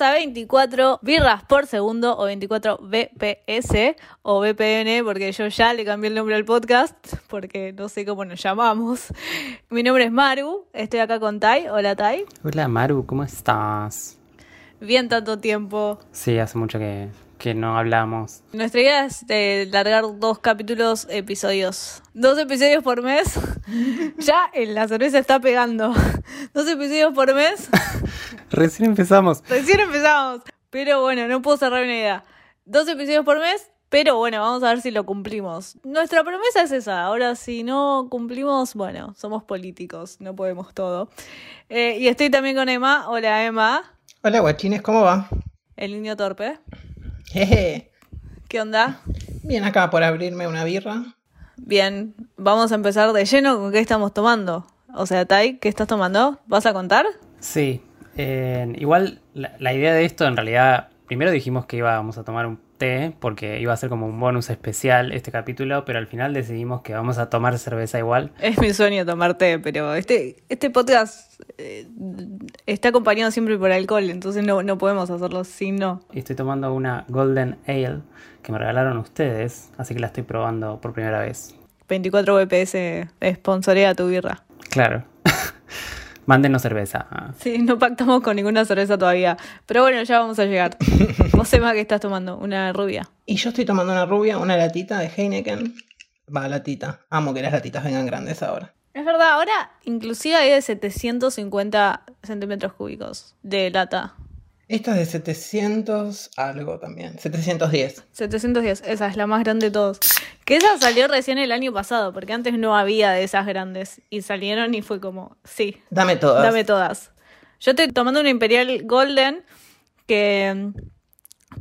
a 24 birras por segundo o 24 BPS o VPN porque yo ya le cambié el nombre al podcast porque no sé cómo nos llamamos. Mi nombre es Maru, estoy acá con Tai. Hola Tai. Hola Maru, ¿cómo estás? Bien tanto tiempo. Sí, hace mucho que, que no hablamos. Nuestra idea es de largar dos capítulos, episodios. Dos episodios por mes. ya en la cerveza está pegando. Dos episodios por mes. Recién empezamos. Recién empezamos. Pero bueno, no puedo cerrar una idea. Dos episodios por mes, pero bueno, vamos a ver si lo cumplimos. Nuestra promesa es esa. Ahora, si no cumplimos, bueno, somos políticos, no podemos todo. Eh, y estoy también con Emma. Hola, Emma. Hola, guachines, ¿cómo va? El niño torpe. Jeje. ¿Qué onda? Bien, acá por abrirme una birra. Bien, vamos a empezar de lleno con qué estamos tomando. O sea, Tai, ¿qué estás tomando? ¿Vas a contar? Sí, eh, igual la, la idea de esto en realidad, primero dijimos que íbamos a tomar un té porque iba a ser como un bonus especial este capítulo, pero al final decidimos que vamos a tomar cerveza igual. Es mi sueño tomar té, pero este, este podcast eh, está acompañado siempre por alcohol, entonces no, no podemos hacerlo sin no. Estoy tomando una Golden Ale que me regalaron ustedes, así que la estoy probando por primera vez. 24 BPS sponsorea tu birra. Claro. Mándenos cerveza. Ah. Sí, no pactamos con ninguna cerveza todavía. Pero bueno, ya vamos a llegar. Vos, Emma, ¿qué estás tomando? Una rubia. Y yo estoy tomando una rubia, una latita de Heineken. Va, latita. Amo que las latitas vengan grandes ahora. Es verdad, ahora inclusive hay de 750 centímetros cúbicos de lata. Esta es de 700 algo también. 710. 710, esa es la más grande de todos. Que esa salió recién el año pasado, porque antes no había de esas grandes. Y salieron y fue como, sí, Dame todas. dame todas. Yo estoy tomando una Imperial Golden que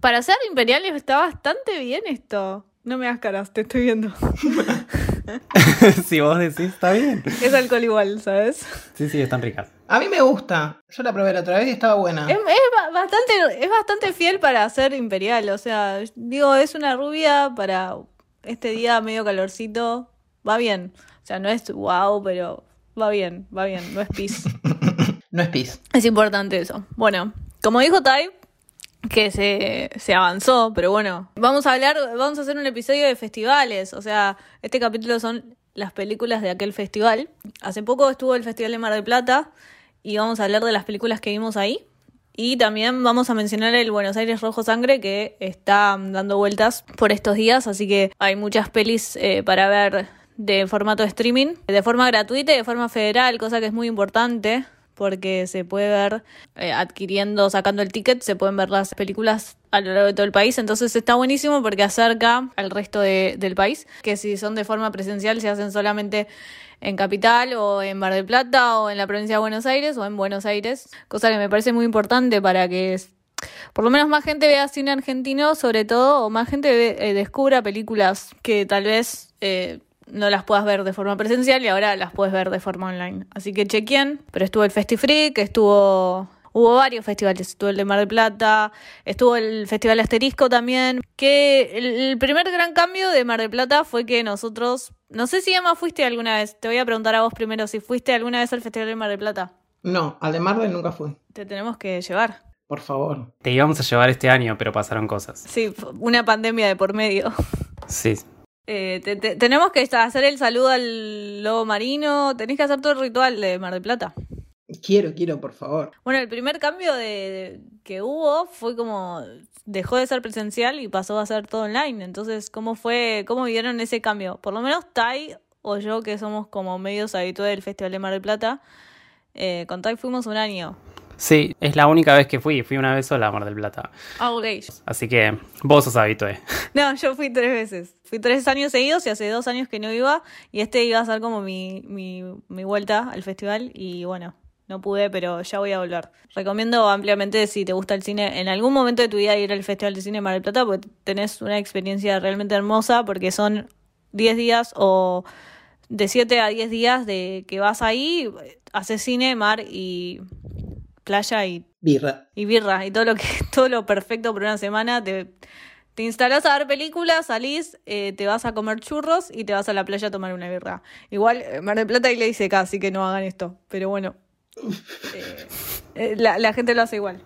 para ser Imperial está bastante bien esto. No me hagas caras, te estoy viendo. si vos decís, está bien. Es alcohol igual, ¿sabes? Sí, sí, están ricas. A mí me gusta. Yo la probé la otra vez y estaba buena. Es, es ba- bastante, es bastante fiel para ser Imperial. O sea, digo, es una rubia para este día medio calorcito. Va bien. O sea, no es wow, pero va bien, va bien. No es pis. No es pis. Es importante eso. Bueno, como dijo Tai, que se, se avanzó, pero bueno, vamos a hablar, vamos a hacer un episodio de festivales. O sea, este capítulo son las películas de aquel festival. Hace poco estuvo el Festival de Mar del Plata y vamos a hablar de las películas que vimos ahí. Y también vamos a mencionar el Buenos Aires Rojo Sangre que está dando vueltas por estos días, así que hay muchas pelis eh, para ver de formato streaming, de forma gratuita y de forma federal, cosa que es muy importante porque se puede ver eh, adquiriendo, sacando el ticket, se pueden ver las películas a lo largo de todo el país. Entonces está buenísimo porque acerca al resto de- del país, que si son de forma presencial se hacen solamente en Capital o en Mar del Plata o en la provincia de Buenos Aires o en Buenos Aires, cosa que me parece muy importante para que por lo menos más gente vea cine argentino, sobre todo, o más gente ve- eh, descubra películas que tal vez eh, no las puedas ver de forma presencial y ahora las puedes ver de forma online. Así que chequen, pero estuvo el FestiFreak, estuvo... Hubo varios festivales, estuvo el de Mar del Plata, estuvo el Festival Asterisco también, que el, el primer gran cambio de Mar del Plata fue que nosotros, no sé si Emma fuiste alguna vez, te voy a preguntar a vos primero si fuiste alguna vez al Festival de Mar del Plata, No, al de Marvel nunca fui. te tenemos que llevar. Por favor. Te íbamos a llevar este año, pero pasaron cosas. Sí, una pandemia de por medio. Sí. Eh, te- te- tenemos que hacer el saludo al lobo marino, tenés que hacer todo el ritual de Mar del Plata. Quiero, quiero, por favor. Bueno, el primer cambio de, de- que hubo fue como dejó de ser presencial y pasó a ser todo online. Entonces, ¿cómo fue, cómo vieron ese cambio? Por lo menos Tai o yo, que somos como medios habituales del Festival de Mar del Plata, eh, con Tai fuimos un año. Sí, es la única vez que fui. Fui una vez sola a Mar del Plata. Ah, ok. Así que vos sos habitué. No, yo fui tres veces. Fui tres años seguidos y hace dos años que no iba. Y este iba a ser como mi, mi, mi vuelta al festival. Y bueno, no pude, pero ya voy a volver. Recomiendo ampliamente si te gusta el cine, en algún momento de tu vida ir al Festival de Cine de Mar del Plata, porque tenés una experiencia realmente hermosa, porque son 10 días o de 7 a 10 días de que vas ahí, haces cine, mar y playa y Birra. y birra y todo lo que todo lo perfecto por una semana te, te instalás a ver películas salís eh, te vas a comer churros y te vas a la playa a tomar una birra. Igual eh, Mar del Plata y le dice casi que no hagan esto pero bueno. Eh, eh, la, la gente lo hace igual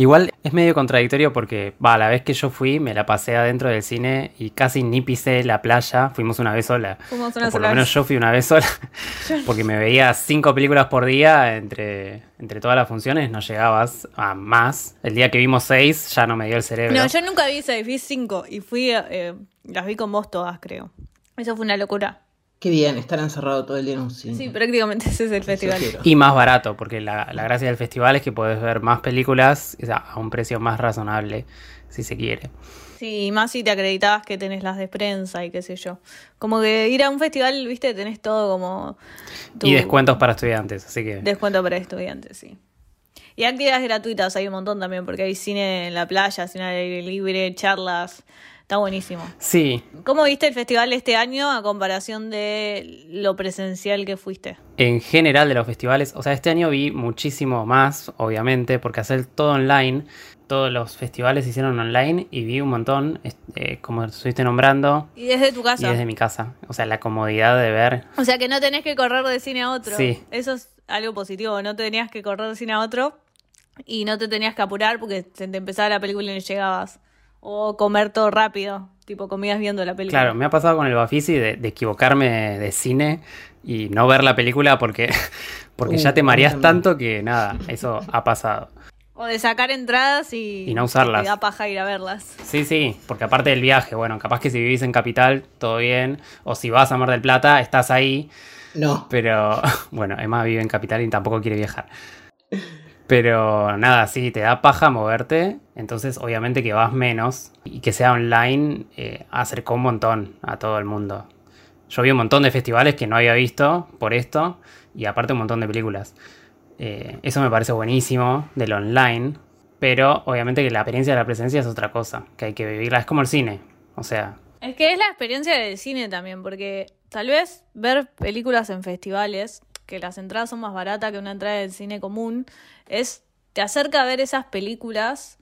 Igual es medio contradictorio porque, va, la vez que yo fui, me la pasé adentro del cine y casi ni pisé la playa. Fuimos una vez sola. Fuimos una O por lo menos vez. yo fui una vez sola. porque me veía cinco películas por día entre, entre todas las funciones, no llegabas a más. El día que vimos seis ya no me dio el cerebro. No, yo nunca vi seis, vi cinco y fui, eh, las vi con vos todas, creo. Eso fue una locura. Qué bien, estar encerrado todo el día en un cine. Sí, prácticamente ese es el festival. Y más barato, porque la, la gracia del festival es que podés ver más películas o sea, a un precio más razonable, si se quiere. Sí, y más si te acreditabas que tenés las de prensa y qué sé yo. Como que ir a un festival, viste, tenés todo como... tu- Y descuentos para estudiantes, así que... Descuento para estudiantes, sí. Y actividades gratuitas hay un montón también, porque hay cine en la playa, cine al aire libre, charlas. Está buenísimo. Sí, ¿Cómo viste el festival este año a comparación de lo presencial que fuiste? en general de los festivales, o sea, este año vi muchísimo más, obviamente, porque hacer todo online, todos los festivales se hicieron online y vi un montón, eh, como estuviste nombrando, Y desde tu y casa. desde mi casa. O sea, la comodidad de ver. O sea que no tenés que correr de cine a otro. Sí. Eso es algo positivo. No tenías que correr de cine a otro y no te tenías que apurar porque te empezaba la película y no llegabas. O comer todo rápido, tipo comías viendo la película. Claro, me ha pasado con el Bafisi de, de equivocarme de cine y no ver la película porque, porque Uh, ya te a mí mareas tanto que nada, eso ha pasado. O de sacar entradas y, Y no usarlas. Te da paja ir a verlas. Sí, sí, porque aparte del viaje, bueno, capaz que si vivís en Capital, todo bien, o si vas a Mar del Plata, estás ahí, No. pero bueno, Emma vive en Capital y tampoco quiere viajar. Pero nada, sí, te da paja moverte, entonces obviamente que vas menos y que sea online eh, acercó un montón a todo el mundo. Yo vi un montón de festivales que no había visto por esto y aparte un montón de películas. Eh, eso me parece buenísimo del online, pero obviamente que la experiencia de la presencia es otra cosa, que hay que vivirla, es como el cine, o sea, Es que es la experiencia del cine también, porque tal vez ver películas en festivales, que las entradas son más baratas que una entrada del cine común, es te acerca a ver esas películas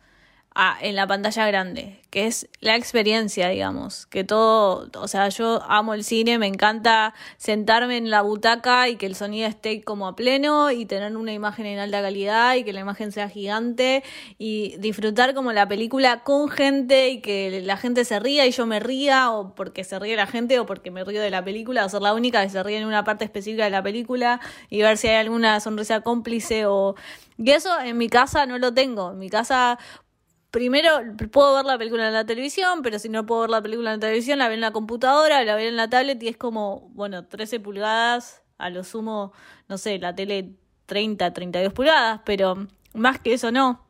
a- en la pantalla grande, que es la experiencia, digamos, que todo, o sea, yo amo el cine, me encanta sentarme en la butaca y que el sonido esté como a pleno y tener una imagen en alta calidad y que la imagen sea gigante y disfrutar como la película con gente y que la gente se ría y yo me ría o porque se ríe la gente o porque me río de la película o ser la única que se ríe en una parte específica de la película y ver si hay alguna sonrisa cómplice o... Y eso en mi casa no lo tengo. En mi casa primero puedo ver la película en la televisión, pero si no puedo ver la película en la televisión, la veo en la computadora, la veo en la tablet y es como, bueno, 13 pulgadas, a lo sumo, no sé, la tele 30, 32 pulgadas, pero más que eso no.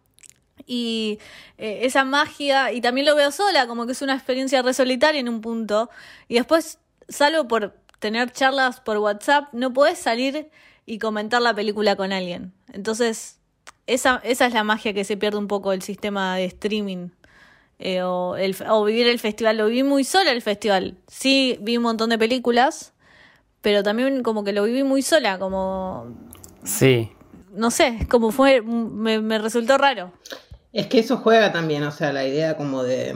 Y eh, esa magia, y también lo veo sola, como que es una experiencia re solitaria en un punto. Y después, salvo por tener charlas por WhatsApp, no podés salir y comentar la película con alguien. Entonces, esa, esa es la magia que se pierde un poco el sistema de streaming. Eh, o, el, o vivir el festival. Lo viví muy sola el festival. Sí, vi un montón de películas, pero también como que lo viví muy sola, como... sí, No sé, como fue, me, me resultó raro. Es que eso juega también, o sea, la idea como de,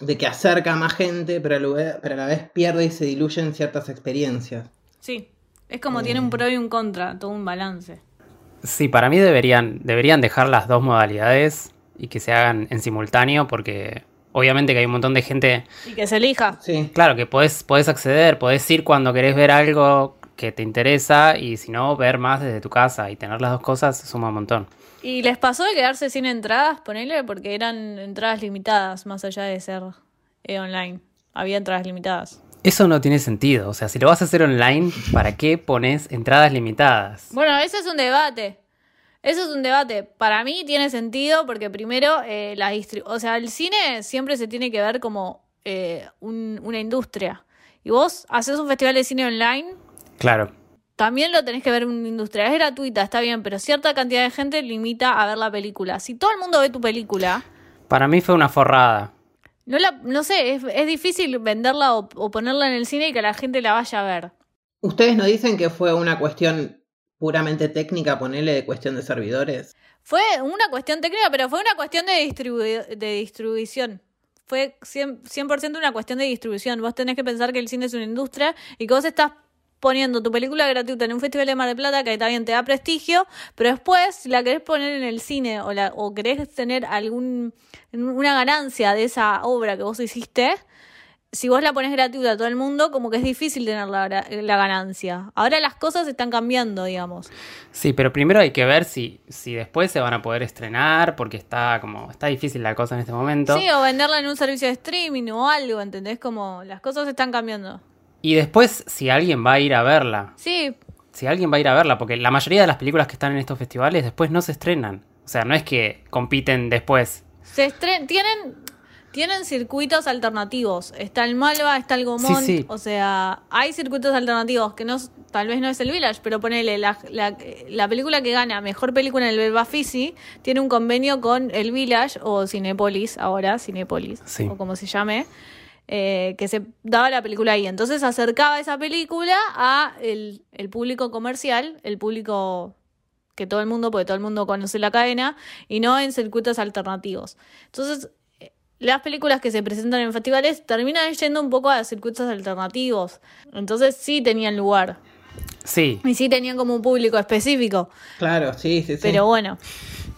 de que acerca a más gente, pero a, la vez, pero a la vez pierde y se diluyen ciertas experiencias. Sí, es como tiene un pro y un contra, todo un balance. Sí, para mí deberían, deberían dejar las dos modalidades y que se hagan en simultáneo porque obviamente que hay un montón de gente, Y que se elija. Sí. claro, que podés, podés acceder, podés ir cuando querés ver algo que te interesa y si no, ver más desde tu casa y tener las dos cosas suma un montón. ¿Y les pasó de quedarse sin entradas, ponele? Porque eran entradas limitadas, más allá de ser eh, online. Había entradas limitadas. Eso no tiene sentido, o sea, si lo vas a hacer online, ¿para qué pones entradas limitadas? Bueno, ese es un debate. Eso es un debate. Para mí tiene sentido porque primero, eh, la o sea, el cine siempre se tiene que ver como eh, un- una industria. Y vos haces un festival de cine online, Claro, también lo tenés que ver en una industria. Es gratuita, está bien, pero cierta cantidad de gente limita a ver la película. Si todo el mundo ve tu película, para mí fue una forrada. No, la, no sé, es, es difícil venderla o, o ponerla en el cine y que la gente la vaya a ver. ¿Ustedes no dicen que fue una cuestión puramente técnica, ponerle de cuestión de servidores? Fue una cuestión técnica, pero fue una cuestión de, distribu- de distribución. Fue 100%, 100 una cuestión de distribución. Vos tenés que pensar que el cine es una industria y que vos estás poniendo tu película gratuita en un festival de Mar del Plata que también te da prestigio, pero después si la querés poner en el cine o, la, o querés tener algún una ganancia de esa obra que vos hiciste, si vos la pones gratuita a todo el mundo, como que es difícil tener la, la, ganancia. Ahora las cosas están cambiando, digamos. Sí, pero primero hay que ver si, si después se van a poder estrenar, porque está como, está difícil la cosa en este momento. Sí, o venderla en un servicio de streaming o algo, ¿entendés? Como las cosas están cambiando. Y después, si alguien va a ir a verla. Sí. Si alguien va a ir a verla, porque la mayoría de las películas que están en estos festivales después no se estrenan. O sea, no es que compiten después. Se estren tienen tienen circuitos alternativos. Está el Malva, está el Gomont. O sea, hay circuitos alternativos que no, tal vez no es el Village, pero ponele la, la, película que gana mejor película en el Belbafisi tiene un convenio con el Village o Cinepolis, ahora Cinepolis, o como se llame. Eh, que se daba la película ahí. Entonces acercaba esa película a el, el público comercial, el público que todo el mundo, porque todo el mundo conoce la cadena, y no en circuitos alternativos. Entonces, las películas que se presentan en festivales terminan yendo un poco a circuitos alternativos. Entonces sí tenían lugar. Sí. Y sí tenían como un público específico. Claro, sí, sí, sí. Pero bueno.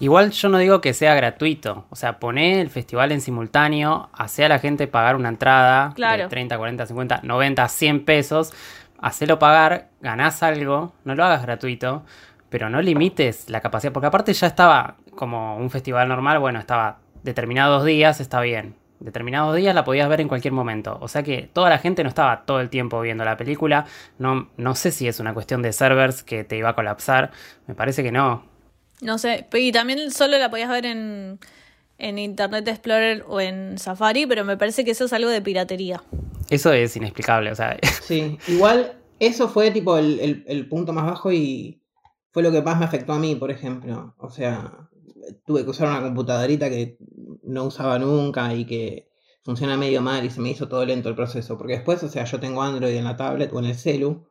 Igual yo no digo que sea gratuito. O sea, poné el festival en simultáneo, hace a la gente pagar una entrada claro. de 30, 40, 50, 90, 100 pesos. Hacelo pagar, ganás algo, no lo hagas gratuito, pero no limites la capacidad. Porque aparte ya estaba como un festival normal, bueno, estaba determinados días está bien. Determinados días la podías ver en cualquier momento. O sea que toda la gente no estaba todo el tiempo viendo la película. No, no sé si es una cuestión de servers que te iba a colapsar. Me parece que no. No sé. Y también solo la podías ver en, en Internet Explorer o en Safari, pero me parece que eso es algo de piratería. Eso es inexplicable, o sea. Sí, igual eso fue tipo el, el punto más bajo y fue lo que más me afectó a mí, por ejemplo. O sea, tuve que usar una computadorita que no usaba nunca y que funciona medio mal y se me hizo todo lento el proceso. Porque después, o sea, yo tengo Android en la tablet o en el celu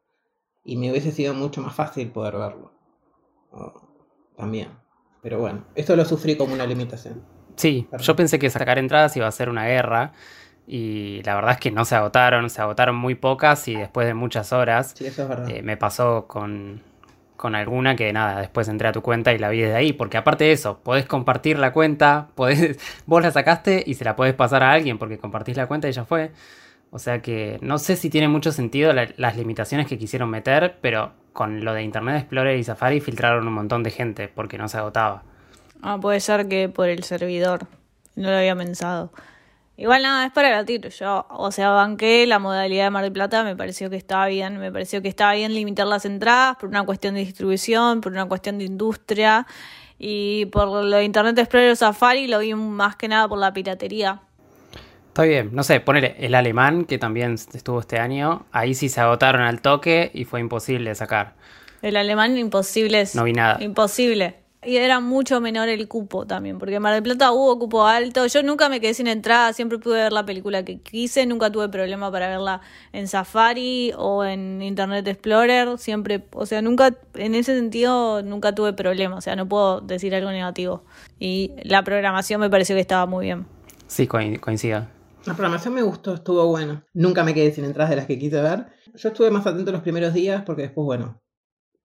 y me hubiese sido mucho más fácil poder verlo. También. Pero bueno, esto lo sufrí como una limitación. Sí, yo pensé que sacar entradas iba a ser una guerra y la verdad es que no se agotaron, se agotaron muy pocas y después de muchas horas. Sí, eso es verdad. Eh, me pasó con, con alguna que nada, después entré a tu cuenta y la vi desde ahí, porque aparte de eso, podés compartir la cuenta, podés, vos la sacaste y se la podés pasar a alguien porque compartís la cuenta y ya fue. O sea que no sé si tiene mucho sentido las limitaciones que quisieron meter, pero con lo de Internet Explorer y Safari filtraron un montón de gente porque no se agotaba. Ah, puede ser que por el servidor. No lo había pensado. Igual nada, es para debatir. Yo, o sea, banqué la modalidad de Mar del Plata, me pareció que estaba bien, me pareció que estaba bien limitar las entradas por una cuestión de distribución, por una cuestión de industria y por lo de Internet Explorer o Safari lo vi más que nada por la piratería. Está bien, no sé, poner el alemán que también estuvo este año, ahí sí se agotaron al toque y fue imposible sacar. El alemán imposible es. No vi nada. Imposible. Y era mucho menor el cupo también, porque en Mar del Plata hubo cupo alto. Yo nunca me quedé sin entrada, siempre pude ver la película que quise, nunca tuve problema para verla en Safari o en Internet Explorer, siempre, o sea, nunca, en ese sentido, nunca tuve problema, o sea, no puedo decir algo negativo. Y la programación me pareció que estaba muy bien. Sí, coincido. La programación me gustó, estuvo buena. Nunca me quedé sin entradas de las que quise ver. Yo estuve más atento los primeros días porque después, bueno,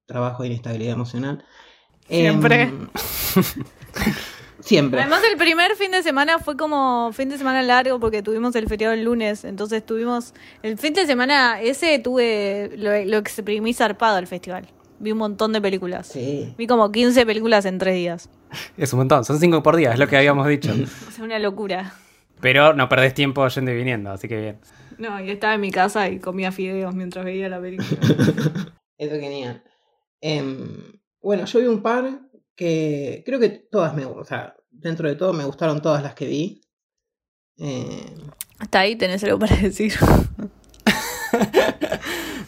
trabajo e inestabilidad emocional. Siempre. Em, siempre. Además, el primer fin de semana fue como fin de semana largo porque tuvimos el feriado el lunes. Entonces tuvimos. El fin de semana ese tuve. Lo, lo exprimí zarpado al festival. Vi un montón de películas. Sí. Vi como 15 películas en tres días. Es un montón, son 5 por día, es lo que habíamos dicho. es una locura. Pero no perdés tiempo yendo y viniendo, así que bien. No, yo estaba en mi casa y comía fideos mientras veía la película. Eso genial. Eh, bueno, yo vi un par que creo que todas me, o sea, dentro de todo me gustaron todas las que vi. Eh... Hasta ahí tenés algo para decir.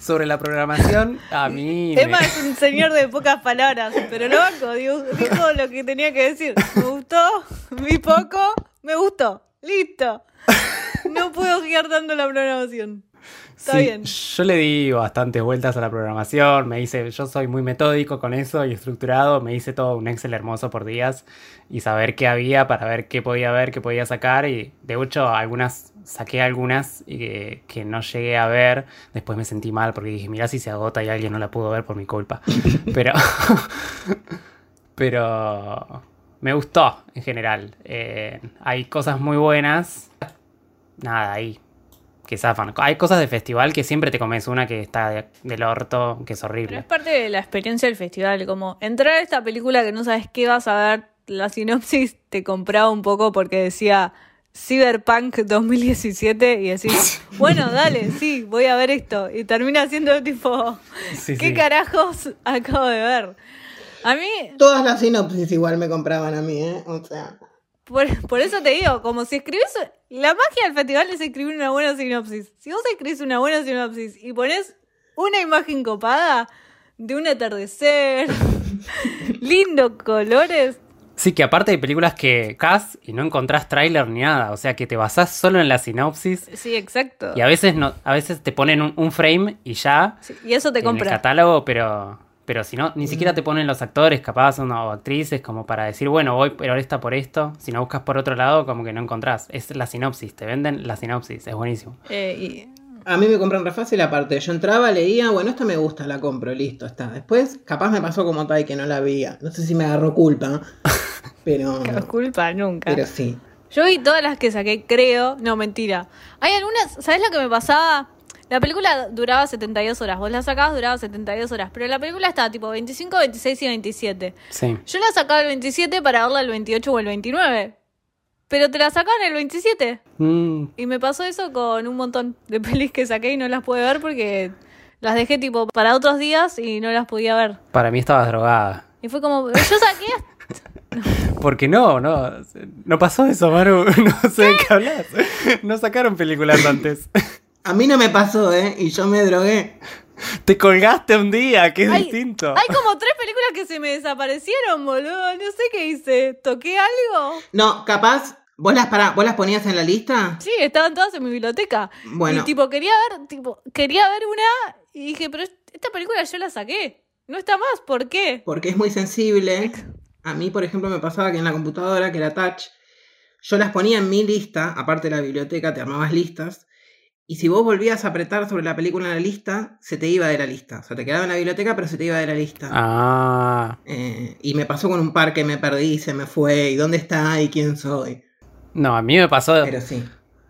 Sobre la programación, a mí. Emma es un señor de pocas palabras, pero no banco, dijo, dijo lo que tenía que decir. Me gustó, vi poco, me gustó, listo. No puedo girar tanto la programación. Está Sí, bien. Yo le di bastantes vueltas a la programación, me hice, yo soy muy metódico con eso y estructurado, me hice todo un Excel hermoso por días y saber qué había para ver qué podía ver, qué podía sacar y de hecho algunas, saqué algunas y que, que no llegué a ver, después me sentí mal porque dije, mira si se agota y alguien no la pudo ver por mi culpa. Pero, pero me gustó en general. Eh, hay cosas muy buenas, nada, ahí que zafan. Hay cosas de festival que siempre te comes una que está de- del orto, que es Pero horrible. es parte de la experiencia del festival, como entrar a esta película que no sabes qué vas a ver, la sinopsis te compraba un poco porque decía Cyberpunk 2017 y decís, bueno, dale, sí, voy a ver esto. Y termina siendo tipo, Sí, ¿qué sí. carajos acabo de ver? A mí, Todas las sinopsis igual me compraban a mí, ¿eh? O sea, por, por eso te digo, como si escribís, la magia del festival es escribir una buena sinopsis. Si vos escribís una buena sinopsis y pones una imagen copada de un atardecer, lindo colores, Sí, que aparte hay películas que cas y no encontrás tráiler ni nada, o sea que te basás solo en la sinopsis sí, exacto. y a veces no, a veces te ponen un, un frame y ya Sí, y eso te en el compra. catálogo, pero pero si no, ni siquiera te ponen los actores capaz o actrices como para decir, bueno, voy por esta por esto, si no buscas por otro lado como que no encontrás, es la sinopsis, te venden la sinopsis, es buenísimo. Eh, y- a mí me compran re fácil aparte. Yo entraba, leía, bueno, esta me gusta, la compro, listo, está. Después, capaz me pasó como Tai que no la veía. No sé si me agarró culpa, pero, no culpa nunca. pero sí. Yo vi todas las que saqué, creo. No, mentira. Hay algunas, ¿sabes lo que me pasaba? La película duraba 72 horas. Vos la sacabas, duraba 72 horas. Pero la película estaba tipo 25, 26 y 27. Sí. Yo la sacaba el 27 para verla el 28 o el 29. Pero te la sacaban el 27. Mm, Y me pasó eso con un montón de pelis que saqué y no las pude ver porque las dejé tipo para otros días y no las podía ver. para mí estabas drogada. Y fue como, yo saqué Porque no, no, no pasó eso, Maru, no sé de qué hablas. No sacaron películas antes. A mí no me pasó, ¿eh? Y yo me drogué. Te colgaste un día, que es Hay- distinto. Hay como tres películas que se me desaparecieron, boludo. No sé qué hice. ¿Toqué algo? No, capaz, ¿vos las, para, ¿vos las ponías en la lista? Sí, estaban todas en mi biblioteca. Bueno. Y tipo, quería ver, tipo, quería ver una y dije, pero esta película yo la saqué. No está más, ¿por qué? Porque es muy sensible. A mí, por ejemplo, me pasaba que en la computadora, que era touch, yo las ponía en mi lista, aparte de la biblioteca, te armabas listas, y si vos volvías a apretar sobre la película en la lista, se te iba de la lista. O sea, te quedaba en la biblioteca, pero se te iba de la lista. Ah, Eh, y me pasó con un par que me perdí, se me fue, y dónde está, y quién soy. no, a mí me pasó, Pero sí.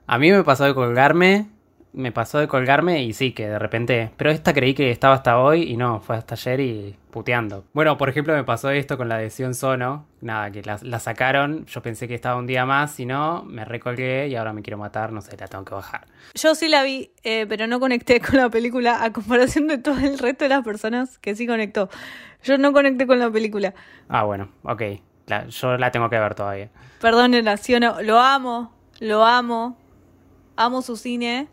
a mí me pasó de colgarme, me pasó de colgarme y sí, que de repente, pero esta creí que estaba hasta hoy y no, fue hasta ayer y puteando. Bueno, por ejemplo, me pasó esto con la de Sion Sono, nada, que la, la sacaron, yo pensé que estaba un día más, y no, me recolgué y ahora me quiero matar, no sé, la tengo que bajar. Yo sí la vi, eh, pero no conecté con la película a comparación de todo el resto de las personas que sí conectó. Yo no conecté con la película. Ah, bueno, ok, la- yo la tengo que ver todavía. Perdón, Naciono, lo amo, lo amo, amo su cine,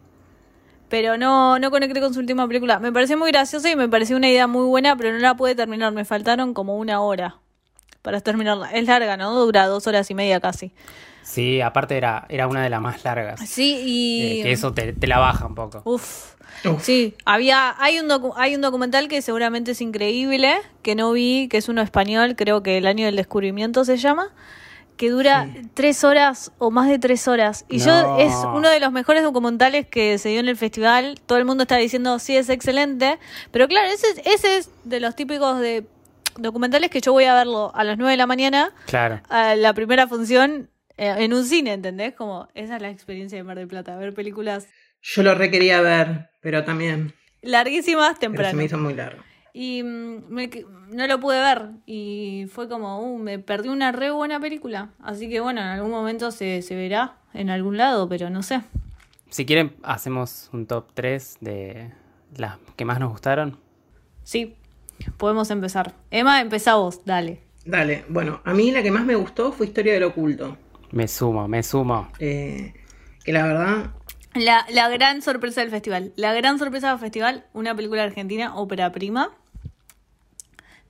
pero no, no conecté con su última película. Me pareció muy graciosa y me pareció una idea muy buena, pero no la pude terminar. Me faltaron como una hora para terminarla. Es larga, ¿no? Dura dos horas y media casi. Sí, aparte era, era una de las más largas. Sí, y... Eh, que eso te, te la baja un poco. Uf. Uf. Sí, había, hay un docu- hay un documental que seguramente es increíble, que no vi, que es uno español, creo que el año del descubrimiento se llama, que dura tres horas o más de tres horas. Y yo es uno de los mejores documentales que se dio en el festival. Todo el mundo está diciendo sí es excelente, pero claro, ese, es- ese es de los típicos de documentales que yo voy a verlo a las nueve de la mañana Claro. a la primera función eh, en un cine, ¿entendés? Como esa es la experiencia de Mar del Plata, ver películas Yo lo requería ver, pero también larguísimas pero se temprano. me hizo muy largo. Y mm, me no lo pude ver. Y fue como, uh, me perdí una re buena película. Así que bueno, en algún momento se, se verá en algún lado, pero no sé. Si quieren, hacemos un top 3 de las que más nos gustaron. Sí, podemos empezar. Emma, empezá vos, dale. Dale, bueno, a mí la que más me gustó fue Historia del Oculto. Me sumo, me sumo. Eh, que la verdad, La, la gran sorpresa del festival. La gran sorpresa del festival, una película argentina, ópera prima.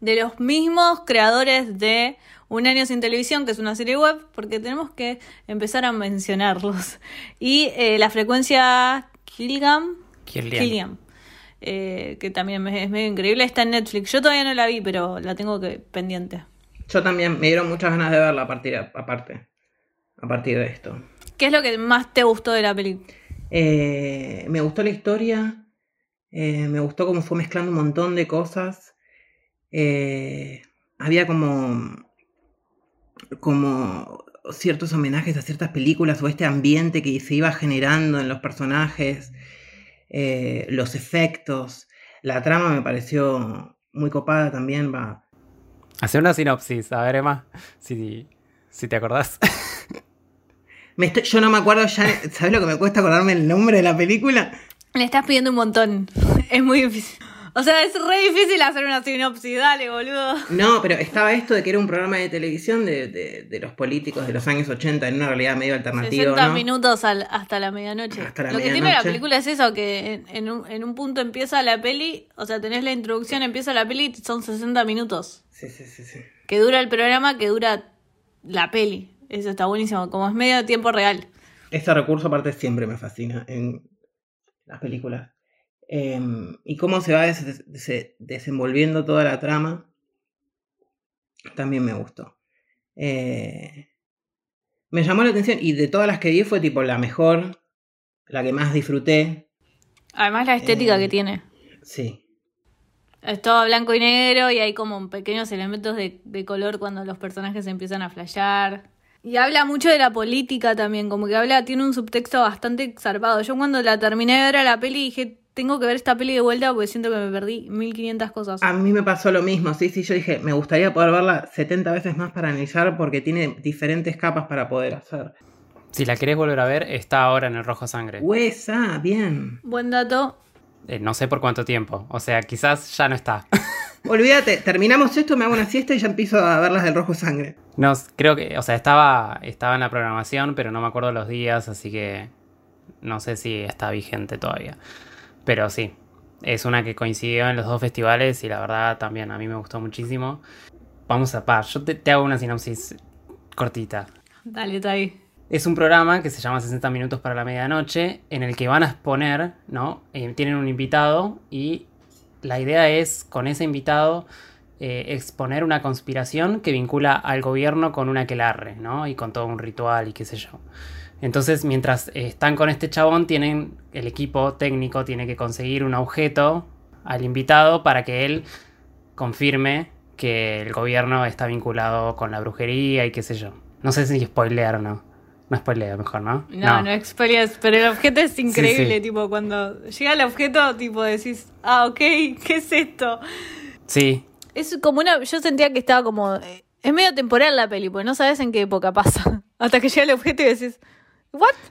De los mismos creadores de Un año sin televisión, que es una serie web, porque tenemos que empezar a mencionarlos. Y eh, la frecuencia Kilgam, Killian. Killian. Eh, que también es medio increíble. Está en Netflix. Yo todavía no la vi, pero la tengo que pendiente. Yo también me dieron muchas ganas de verla a partir, aparte, a partir de esto. ¿Qué es lo que más te gustó de la película? Eh, me gustó la historia, eh, me gustó cómo fue mezclando un montón de cosas. Eh, había como, como ciertos homenajes a ciertas películas o este ambiente que se iba generando en los personajes, los efectos. La trama me pareció muy copada también. Va. Hacer una sinopsis, a ver, Emma, si, si te acordás. yo no me acuerdo ya, ¿sabes lo que me cuesta acordarme el nombre de la película? Le estás pidiendo un montón. Es muy difícil. O sea, es re difícil hacer una sinopsis, dale, boludo. No, pero estaba esto de que era un programa de televisión de, de, los políticos de los años 80 en una realidad medio alternativa. 60 minutos hasta la medianoche. Lo que tiene la película es eso, que en, un, en, un, punto empieza la peli, o sea, tenés la introducción, empieza la peli, son 60 minutos. Sí, sí, sí, sí. Que dura el programa, que dura la peli. Eso está buenísimo, como es medio tiempo real. Este recurso aparte siempre me fascina en las películas. Em, y cómo se va desenvolviendo toda la trama, también me gustó. Eh, me llamó la atención y de todas las que vi fue tipo la mejor, la que más disfruté. Además la estética que eh, tiene. Sí. Es todo blanco y negro y hay como pequeños elementos de, de color cuando los personajes empiezan a flashear. Y habla mucho de la política también, como que habla, tiene un subtexto bastante zarpado. Yo cuando la terminé de ver a la peli dije, tengo que ver esta peli de vuelta porque siento que me perdí 1500 cosas. A mí me pasó lo mismo, sí, sí, yo dije, me gustaría poder verla 70 veces más para analizar porque tiene diferentes capas para poder hacer. Si la querés volver a ver, está ahora en el Rojo Sangre. Huesa, bien. Buen dato. Eh, no sé por cuánto tiempo, o sea, quizás ya no está. Olvídate, terminamos esto, me hago una siesta y ya empiezo a verlas del Rojo Sangre. No, creo que, o sea, estaba, estaba en la programación, pero no me acuerdo los días, así que no sé si está vigente todavía. Pero sí, es una que coincidió en los dos festivales y la verdad también a mí me gustó muchísimo. Vamos a par, yo te, hago una sinopsis cortita. Dale, está ahí. Es un programa que se llama 60 minutos para la medianoche, en el que van a exponer, ¿no? Eh, tienen un invitado y la idea es, con ese invitado, eh, exponer una conspiración que vincula al gobierno con una aquelarre, ¿no? Y con todo un ritual y qué sé yo. Entonces, mientras están con este chabón, tienen el equipo técnico tiene que conseguir un objeto al invitado para que él confirme que el gobierno está vinculado con la brujería y qué sé yo. No sé si spoilear o no. No spoileo, mejor, ¿no? No, no, no pero el objeto es increíble, tipo, cuando llega el objeto, tipo, decís, ah, ok, ¿qué es esto? Sí. Es como una, yo sentía que estaba como, es medio temporal la peli, porque no sabes en qué época pasa. Hasta que llega el objeto y decís,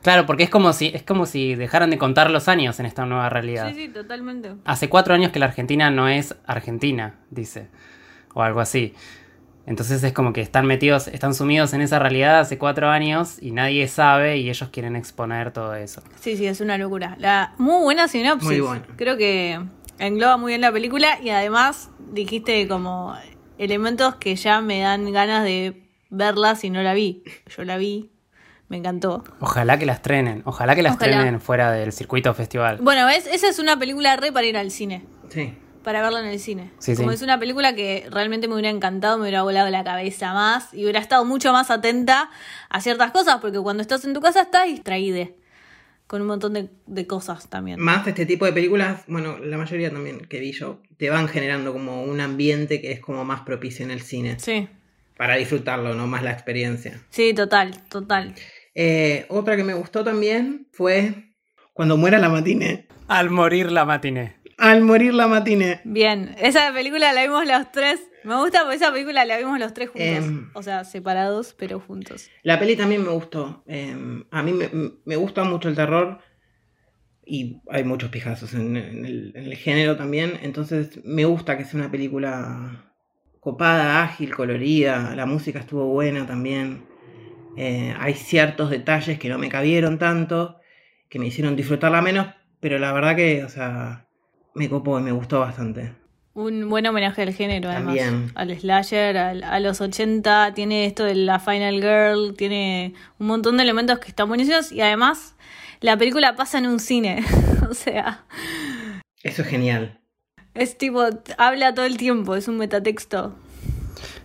Claro, porque es como si es como si dejaran de contar los años en esta nueva realidad. Sí, sí, totalmente. Hace cuatro años que la Argentina no es Argentina, dice, o algo así. Entonces es como que están metidos, están sumidos en esa realidad hace cuatro años y nadie sabe y ellos quieren exponer todo eso. Sí, sí, es una locura. La muy buena sinopsis. Muy buena. Creo que engloba muy bien la película y además dijiste como elementos que ya me dan ganas de verla si no la vi. Yo la vi, me encantó. Ojalá que las trenen, ojalá que las trenen fuera del circuito festival. Bueno, esa es una película re para ir al cine. Sí. Para verla en el cine. Como es una película que realmente me hubiera encantado, me hubiera volado la cabeza más y hubiera estado mucho más atenta a ciertas cosas, porque cuando estás en tu casa estás distraída con un montón de, de, cosas también. Más este tipo de películas, bueno, la mayoría también que vi yo, te van generando como un ambiente que es como más propicio en el cine. Sí. Para disfrutarlo, no más la experiencia. Sí, total, total. Eh, otra que me gustó también fue Cuando muera la matiné. Al morir la matiné. Al morir la matiné. Bien, esa película la vimos los tres. Me gusta porque esa película la vimos los tres juntos. Em, o sea, separados, pero juntos. La peli también me gustó. Em, a mí me, gusta mucho el terror. Y hay muchos pijazos en, el, en el género también. Entonces me gusta que sea una película copada, ágil, colorida. La música estuvo buena también. Eh, hay ciertos detalles que no me cabieron tanto, que me hicieron disfrutarla menos, pero la verdad que, o sea, me copó y me gustó bastante. Un buen homenaje al género, además. Al slasher, a los 80, tiene esto de la Final Girl, tiene un montón de elementos que están buenísimos y además la película pasa en un cine. o sea, Eso es genial. Es tipo, habla todo el tiempo, es un metatexto.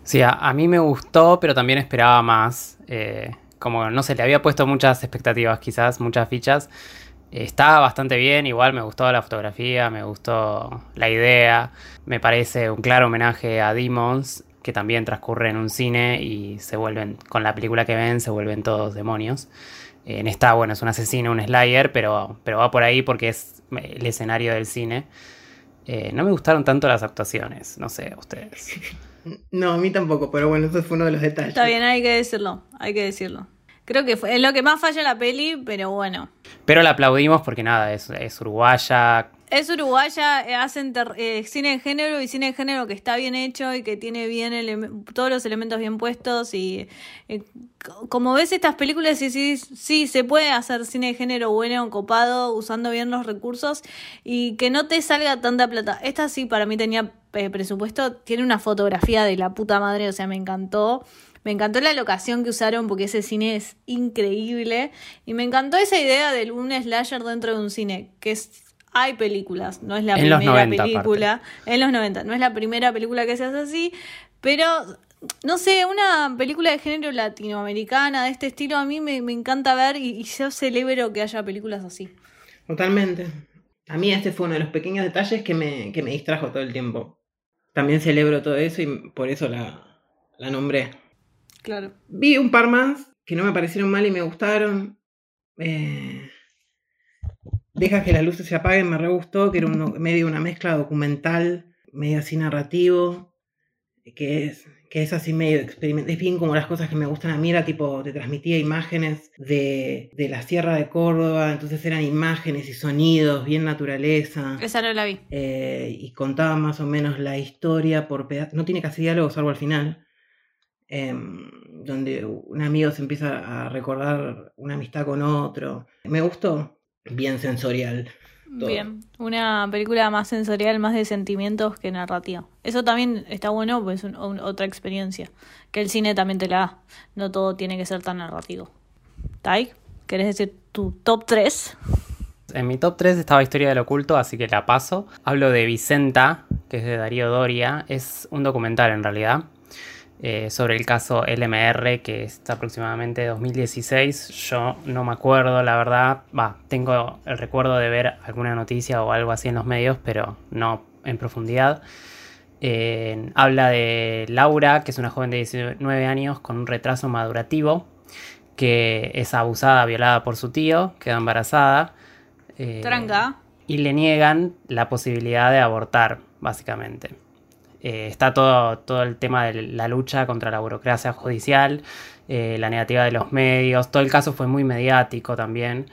Sí, a, a mí me gustó, pero también esperaba más. Eh, como, no sé, le había puesto muchas expectativas, quizás, muchas fichas. Estaba bastante bien, igual me gustó la fotografía, me gustó la idea. Me parece un claro homenaje a Demons, que también transcurre en un cine y se vuelven, con la película que ven, se vuelven todos demonios. En esta, bueno, es un asesino, un slayer, pero, pero va por ahí porque es el escenario del cine. Eh, no me gustaron tanto las actuaciones, no sé, ustedes. No, a mí tampoco, pero bueno, eso fue uno de los detalles. Está bien, hay que decirlo, hay que decirlo. Creo que fue, es lo que más falla la peli, pero bueno. Pero la aplaudimos porque nada, es, es uruguaya. Es uruguaya, eh, hacen eh, cine de género y cine de género que está bien hecho y que tiene bien todos los elementos bien puestos y eh, co- como ves estas películas y sí, sí se puede hacer cine de género bueno, copado, usando bien los recursos y que no te salga tanta plata. Esta sí para mí tenía eh, presupuesto, tiene una fotografía de la puta madre, o sea, me encantó. Me encantó la locación que usaron porque ese cine es increíble. Y me encantó esa idea de un slasher dentro de un cine, que es hay películas, no es la En los primera 90 película. En los 90, no es la primera película que se hace así, pero no sé, una película de género latinoamericana de este estilo a mí me, me encanta ver y, y yo celebro que haya películas así. Totalmente. A mí este fue uno de los pequeños detalles que me, que me distrajo todo el tiempo. También celebro todo eso y por eso la, la nombré. Claro. Vi un par más que no me parecieron mal y me gustaron. Eh, Deja que las luces se apaguen, me re gustó, que era medio una mezcla documental, medio así narrativo, que es, que es así medio experimental. Es bien como las cosas que me gustan a mí, era tipo, te transmitía imágenes de, de la Sierra de Córdoba, entonces eran imágenes y sonidos, bien naturaleza. Esa no la vi. eh, y contaba más o menos la historia por pedazos. No tiene casi diálogos, salvo al final. em, donde un amigo se empieza a recordar una amistad con otro. Me gustó. Bien sensorial. todo. Bien, una película más sensorial, más de sentimientos que narrativa. Eso también está bueno, pues es un- un- otra experiencia. Que el cine también te la da. No todo tiene que ser tan narrativo. Tai, ¿querés decir tu top 3? En mi top 3 estaba Historia del Oculto, así que la paso. Hablo de Vicenta, que es de Darío Doria. Es un documental en realidad. Eh, sobre el caso LMR, que está aproximadamente 2016. Yo no me acuerdo, la verdad. Va, tengo el recuerdo de ver alguna noticia o algo así en los medios, pero no en profundidad. Eh, habla de Laura, que es una joven de 19 años con un retraso madurativo, que es abusada, violada por su tío, queda embarazada. eh, Tranca. y le niegan la posibilidad de abortar, básicamente. Eh, está todo, todo el tema de la lucha contra la burocracia judicial, eh, la negativa de los medios, todo el caso fue muy mediático también,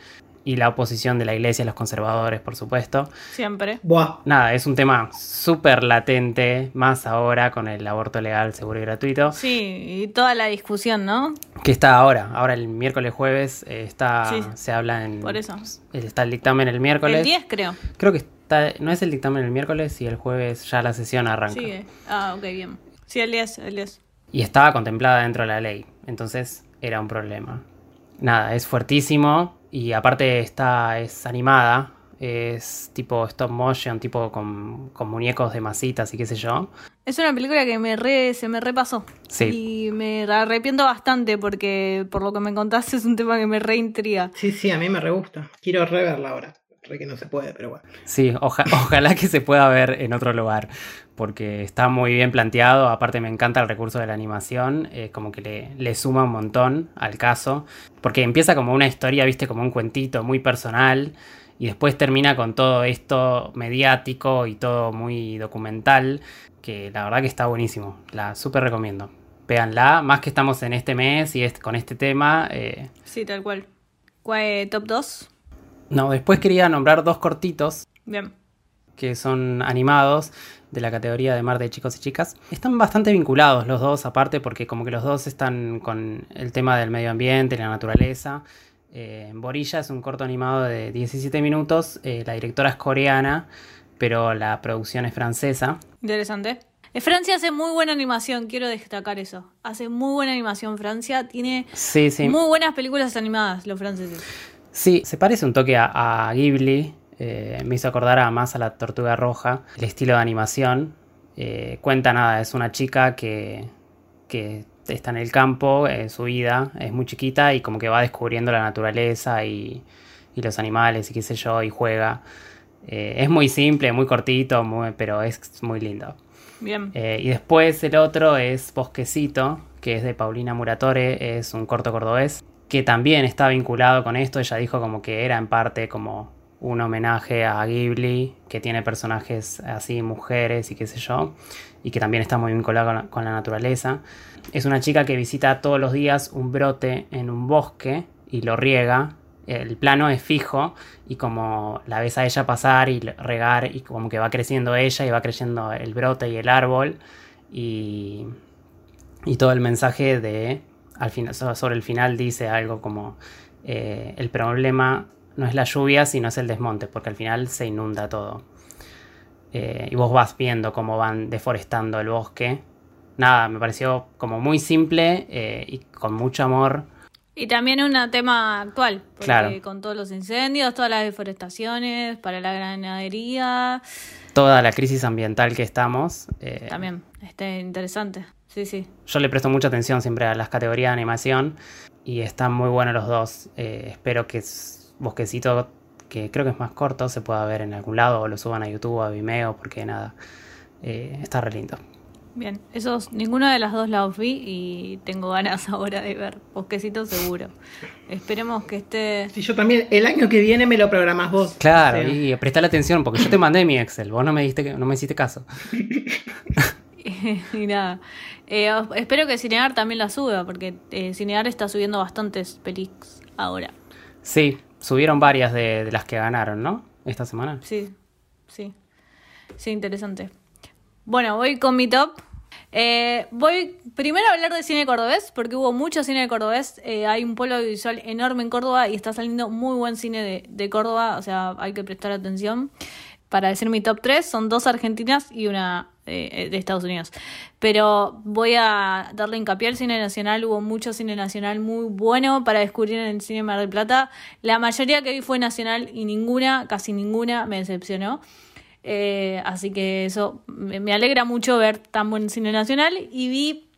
y la oposición de la iglesia, los conservadores, por supuesto. Siempre. Buah. Nada, es un tema súper latente, más ahora con el aborto legal, seguro y gratuito, Sí, y toda la discusión, ¿no? que está ahora. Ahora el miércoles jueves eh, está, Sí, se habla en... por eso. Está el dictamen el miércoles. El 10 creo. Creo que está, no es el dictamen el miércoles y el jueves ya la sesión arranca. Sigue. Ah, ok, bien. Sí, el 10, el 10. Y estaba contemplada dentro de la ley, entonces era un problema. Nada, es fuertísimo y aparte está, es animada, es tipo stop motion, tipo con, con muñecos de masitas y qué sé yo. Es una película que me re, se me repasó. Sí. Y me arrepiento bastante porque por lo que me contaste es un tema que me reintriga. Sí, sí, a mí me re gusta. Quiero reverla ahora. Re que no se puede, pero bueno. Sí, oja- ojalá que se pueda ver en otro lugar, porque está muy bien planteado, aparte me encanta el recurso de la animación, eh, como que le, le suma un montón al caso, porque empieza como una historia, viste, como un cuentito muy personal, y después termina con todo esto mediático y todo muy documental, que la verdad que está buenísimo, la súper recomiendo. Véanla, más que estamos en este mes y es- con este tema. eh, Sí, tal cual. ¿Cuál, ¿Top 2? No, después quería nombrar dos cortitos Bien. que son animados de la categoría de mar de chicos y chicas. Están bastante vinculados los dos, aparte, porque como que los dos están con el tema del medio ambiente, la naturaleza. Eh, Borilla es un corto animado de 17 minutos, eh, la directora es coreana, pero la producción es francesa. Interesante. Eh, Francia hace muy buena animación, quiero destacar eso. Hace muy buena animación Francia, tiene Sí, sí. muy buenas películas animadas los franceses. Sí, se parece un toque a, a Ghibli, Eh, me hizo acordar a más a la Tortuga Roja, el estilo de animación. Eh, cuenta nada, es una chica que, que está en el campo, en su vida, es muy chiquita y como que va descubriendo la naturaleza y, y los animales y qué sé yo, y juega. Eh, es muy simple, muy cortito, muy, pero es muy lindo. Bien. Eh, y después el otro es Bosquecito, que es de Paulina Muratore, es un corto cordobés, que también está vinculado con esto. Ella dijo como que era en parte como un homenaje a Ghibli, que tiene personajes así, mujeres y qué sé yo, y que también está muy vinculado con la, con la naturaleza. Es una chica que visita todos los días un brote en un bosque y lo riega el plano es fijo y como la ves a ella pasar y regar y como que va creciendo ella y va creciendo el brote y el árbol y, y todo el mensaje de al final, sobre el final dice algo como eh, el problema no es la lluvia sino es el desmonte porque al final se inunda todo eh, y vos vas viendo cómo van deforestando el bosque nada me pareció como muy simple eh, y con mucho amor y también un tema actual, porque Claro. con todos los incendios, todas las deforestaciones, para la ganadería, toda la crisis ambiental que estamos eh, también, este interesante. Sí, sí. Yo le presto mucha atención siempre a las categorías de animación y están muy buenos los dos. Eh, espero que es Bosquecito, que creo que es más corto, se pueda ver en algún lado o lo suban a YouTube o a Vimeo, porque nada, eh, está re lindo. Bien, esos, ninguna de las dos las vi y tengo ganas ahora de ver. Bosquecito seguro. Esperemos que esté. Si yo también, el año que viene me lo programás vos. Claro, O sea, y prestale atención, porque yo te mandé mi Excel, vos no me, diste, no me hiciste caso. y nada. Eh, espero que Cinear también la suba, porque eh, Cinear está subiendo bastantes películas ahora. Sí, subieron varias de, de las que ganaron, ¿no? Esta semana. Sí, sí. Sí, interesante. Bueno, voy con mi top. Eh, voy primero a hablar de cine cordobés, porque hubo mucho cine cordobés. Eh, hay un polo visual enorme en Córdoba y está saliendo muy buen cine de, de Córdoba, o sea, hay que prestar atención. Para decir mi top 3, son dos argentinas y una eh, de Estados Unidos. Pero voy a darle hincapié al cine nacional. Hubo mucho cine nacional muy bueno para descubrir en el cine Mar del Plata. La mayoría que vi fue nacional y ninguna, casi ninguna, me decepcionó. Eh, así que eso me, alegra mucho ver tan buen cine nacional. Y vi,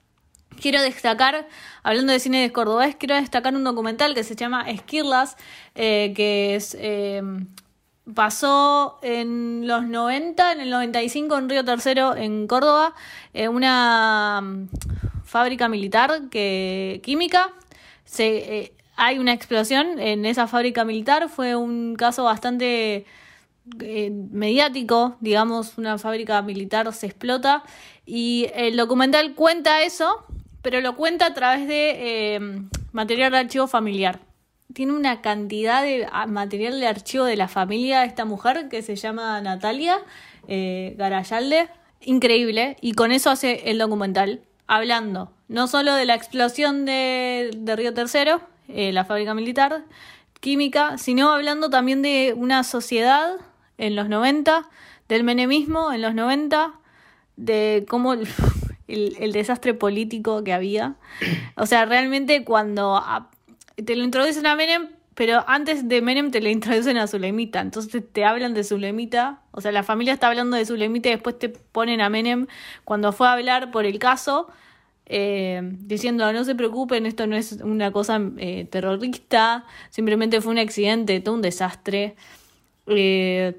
quiero destacar, hablando de cine de cordobés, quiero destacar un documental que se llama Esquirlas, eh, que es... eh, pasó en los 90, en el 95 en Río Tercero, en Córdoba, eh, una mm, fábrica militar que química. Se, eh, hay una explosión en esa fábrica militar, fue un caso bastante eh, mediático, digamos, una fábrica militar se explota y el documental cuenta eso, pero lo cuenta a través de eh, material de archivo familiar. Tiene una cantidad de ah, material de archivo de la familia de esta mujer que se llama Natalia eh, Garayalde. Increíble. Y con eso hace el documental, hablando no solo de la explosión de, de Río Tercero, eh, la fábrica militar química, sino hablando también de una sociedad en los 90, del menemismo en los 90, de cómo el, el- desastre político que había. O sea, realmente cuando te lo introducen a Menem, pero antes de Menem te lo introducen a Zulemita. Entonces te hablan de Zulemita. O sea, la familia está hablando de Zulemita y después te ponen a Menem cuando fue a hablar por el caso. eh, diciendo no se preocupen, esto no es una cosa eh, terrorista, simplemente fue un accidente, todo un desastre. Eh,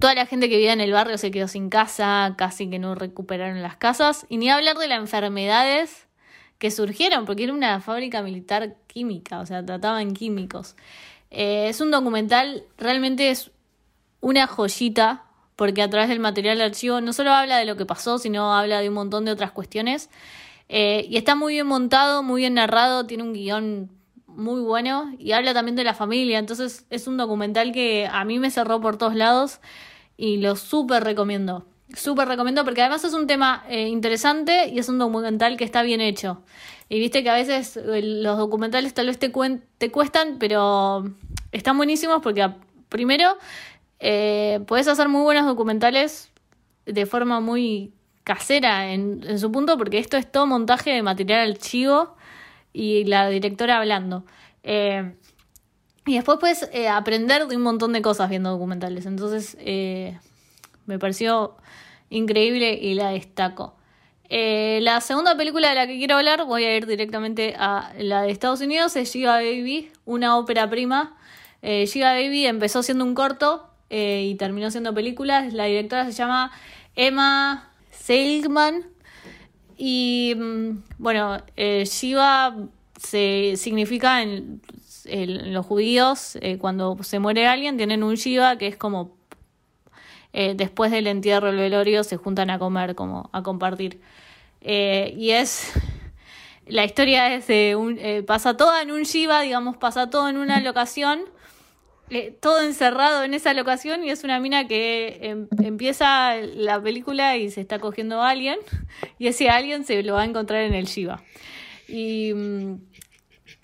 Toda la gente que vivía en el barrio se quedó sin casa, casi que no recuperaron las casas. Y ni hablar de las enfermedades que surgieron, porque era una fábrica militar química, o sea, trataban químicos. Eh, es un documental, realmente es una joyita, porque a través del material de archivo no solo habla de lo que pasó, sino habla de un montón de otras cuestiones. Eh, y está muy bien montado, muy bien narrado, tiene un guion muy bueno y habla también de la familia. Entonces es un documental que a mí me cerró por todos lados y lo súper recomiendo. Súper recomiendo porque además es un tema eh, interesante y es un documental que está bien hecho. Y viste que a veces eh, los documentales tal vez te, cuen- te cuestan, pero están buenísimos porque a- primero eh, puedes hacer muy buenos documentales de forma muy casera en, en su punto, porque esto es todo montaje de material archivo y la directora hablando. Eh, Y después puedes eh, aprender de un montón de cosas viendo documentales. Entonces me pareció increíble y la destaco. Eh, la segunda película de la que quiero hablar, voy a ir directamente a la de Estados Unidos, es Giga Baby, una ópera prima. Eh, Baby empezó siendo un corto eh, y terminó siendo película. La directora se llama Emma Seligman. Y mm, bueno, eh, Shiva se significa en, los judíos, cuando se muere alguien, tienen un Shiva que es como eh, después del entierro, el velorio, se juntan a comer, como a compartir. Eh, y es. La historia es de un. eh, pasa toda en un Shiva, digamos, pasa todo en una locación. eh, todo encerrado en esa locación y es una mina que em- empieza la película y se está cogiendo a alguien y ese alguien se lo va a encontrar en el Shiva. Y mm,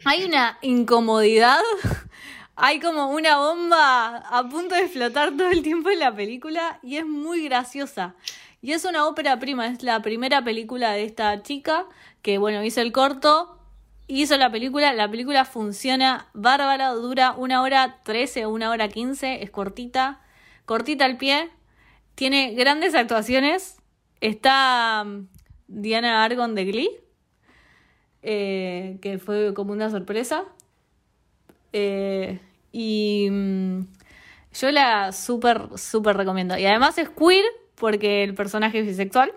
hay una incomodidad, hay como una bomba a punto de explotar todo el tiempo en la película y es muy graciosa. Y es una ópera prima, es la primera película de esta chica que, bueno, hizo el corto, hizo la película, la película funciona bárbara, dura una hora trece o una hora quince, es cortita, cortita al pie, tiene grandes actuaciones, está mm, Diana Argon de Glee, eh, que fue como una sorpresa. Eh, y mm, yo la súper, súper recomiendo. Y además es queer, porque el personaje es bisexual.